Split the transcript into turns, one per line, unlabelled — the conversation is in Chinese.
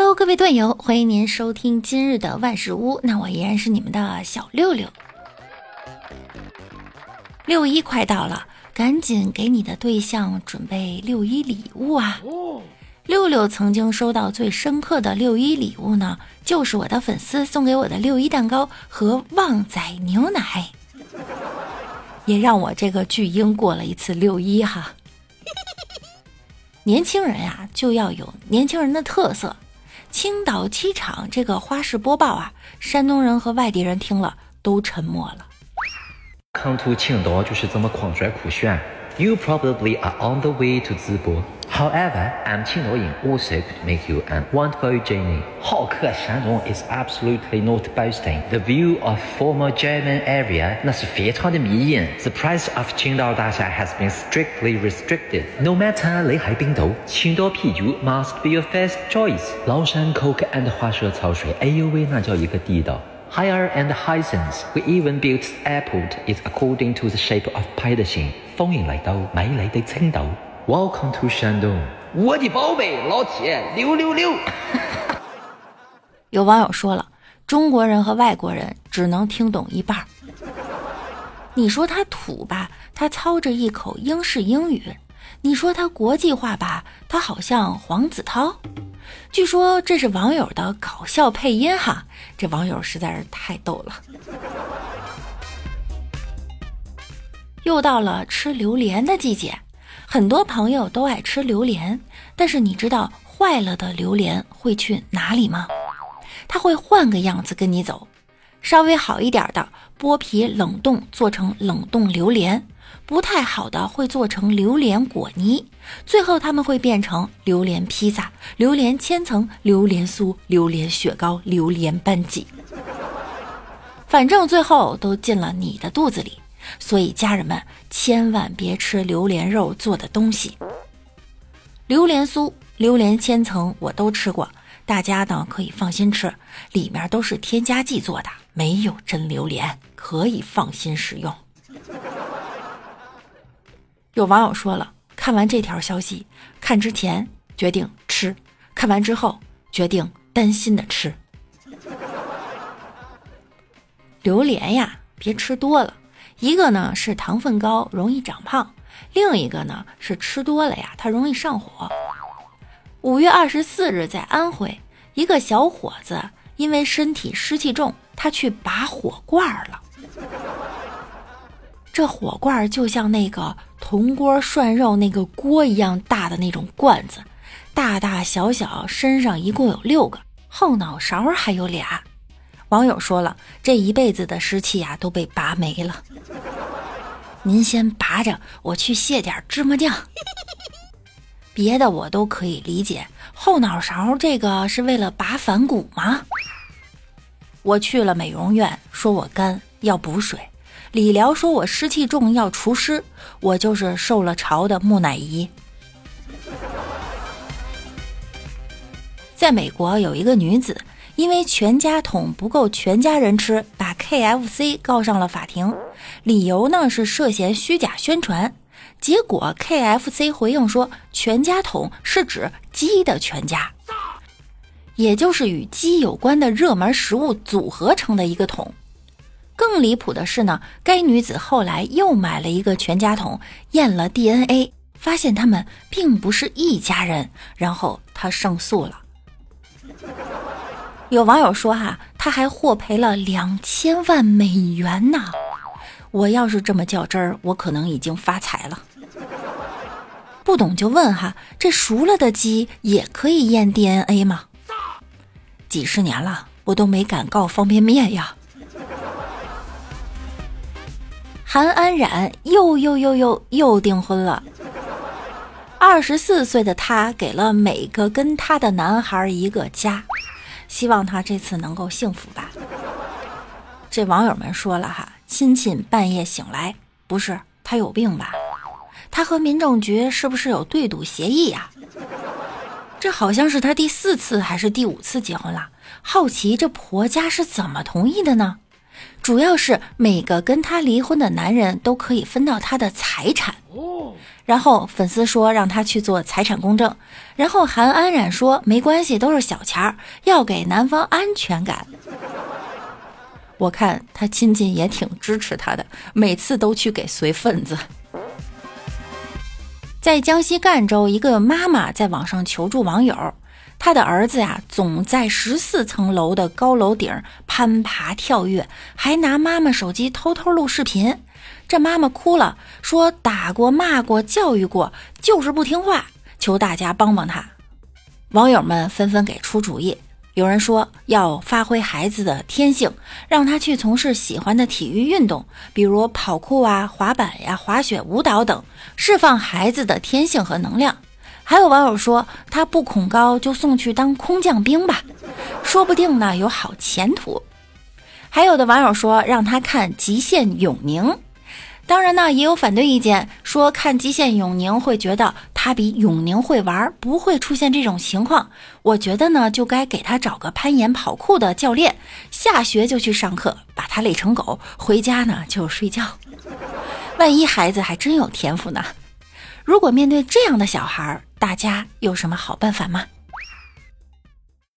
Hello，各位段友，欢迎您收听今日的万事屋。那我依然是你们的小六六。六一快到了，赶紧给你的对象准备六一礼物啊！六六曾经收到最深刻的六一礼物呢，就是我的粉丝送给我的六一蛋糕和旺仔牛奶，也让我这个巨婴过了一次六一哈。年轻人呀，就要有年轻人的特色。青岛机场这个花式播报啊，山东人和外地人听了都沉默了。
康图青岛就是这么狂拽酷炫。You probably are on the way to 淄博。However, I'm 青岛人 also could make you an wonderful journey. 好客山东 is absolutely not boasting. The view of former German area 那是非常的迷人。The price of 青岛大厦 has been strictly restricted. No matter 雷海冰豆，青岛啤酒 must be your first choice. 崂山 Coke and 花蛇草水，哎呦喂，那叫一个地道。Higher and Hisense, we even built airport is according to the shape of 派的形。欢迎来到美丽的青岛。 Welcome to 山东，我的宝贝老铁六六六。
有网友说了，中国人和外国人只能听懂一半。你说他土吧，他操着一口英式英语；你说他国际化吧，他好像黄子韬。据说这是网友的搞笑配音哈，这网友实在是太逗了。又到了吃榴莲的季节，很多朋友都爱吃榴莲，但是你知道坏了的榴莲会去哪里吗？它会换个样子跟你走，稍微好一点的剥皮冷冻做成冷冻榴莲。不太好的会做成榴莲果泥，最后他们会变成榴莲披萨、榴莲千层、榴莲酥、榴莲雪糕、榴莲班戟，反正最后都进了你的肚子里。所以家人们千万别吃榴莲肉做的东西。榴莲酥、榴莲千层我都吃过，大家呢可以放心吃，里面都是添加剂做的，没有真榴莲，可以放心食用。有网友说了，看完这条消息，看之前决定吃，看完之后决定担心的吃。榴莲呀，别吃多了，一个呢是糖分高，容易长胖；另一个呢是吃多了呀，它容易上火。五月二十四日，在安徽，一个小伙子因为身体湿气重，他去拔火罐了。这火罐就像那个铜锅涮肉那个锅一样大的那种罐子，大大小小，身上一共有六个，后脑勺还有俩。网友说了，这一辈子的湿气呀都被拔没了。您先拔着，我去卸点芝麻酱。别的我都可以理解，后脑勺这个是为了拔反骨吗？我去了美容院，说我干要补水。理疗说：“我湿气重，要除湿。我就是受了潮的木乃伊。”在美国，有一个女子因为全家桶不够全家人吃，把 KFC 告上了法庭，理由呢是涉嫌虚假宣传。结果 KFC 回应说：“全家桶是指鸡的全家，也就是与鸡有关的热门食物组合成的一个桶。”更离谱的是呢，该女子后来又买了一个全家桶，验了 DNA，发现他们并不是一家人，然后她胜诉了。有网友说哈，他还获赔了两千万美元呢。我要是这么较真儿，我可能已经发财了。不懂就问哈，这熟了的鸡也可以验 DNA 吗？几十年了，我都没敢告方便面呀。韩安冉又又又又又订婚了。二十四岁的他给了每个跟他的男孩一个家，希望他这次能够幸福吧。这网友们说了哈，亲戚半夜醒来，不是他有病吧？他和民政局是不是有对赌协议呀？这好像是他第四次还是第五次结婚了？好奇这婆家是怎么同意的呢？主要是每个跟他离婚的男人都可以分到他的财产，然后粉丝说让他去做财产公证，然后韩安冉说没关系，都是小钱儿，要给男方安全感。我看他亲戚也挺支持他的，每次都去给随份子。在江西赣州，一个妈妈在网上求助网友，他的儿子呀总在十四层楼的高楼顶攀爬跳跃，还拿妈妈手机偷偷录视频。这妈妈哭了，说打过、骂过、教育过，就是不听话，求大家帮帮他。网友们纷纷给出主意，有人说要发挥孩子的天性，让他去从事喜欢的体育运动，比如跑酷啊、滑板呀、滑雪、舞蹈等，释放孩子的天性和能量。还有网友说他不恐高，就送去当空降兵吧，说不定呢有好前途。还有的网友说让他看《极限永宁》。当然呢，也有反对意见，说看极限永宁会觉得他比永宁会玩，不会出现这种情况。我觉得呢，就该给他找个攀岩跑酷的教练，下学就去上课，把他累成狗，回家呢就睡觉。万一孩子还真有天赋呢？如果面对这样的小孩，大家有什么好办法吗？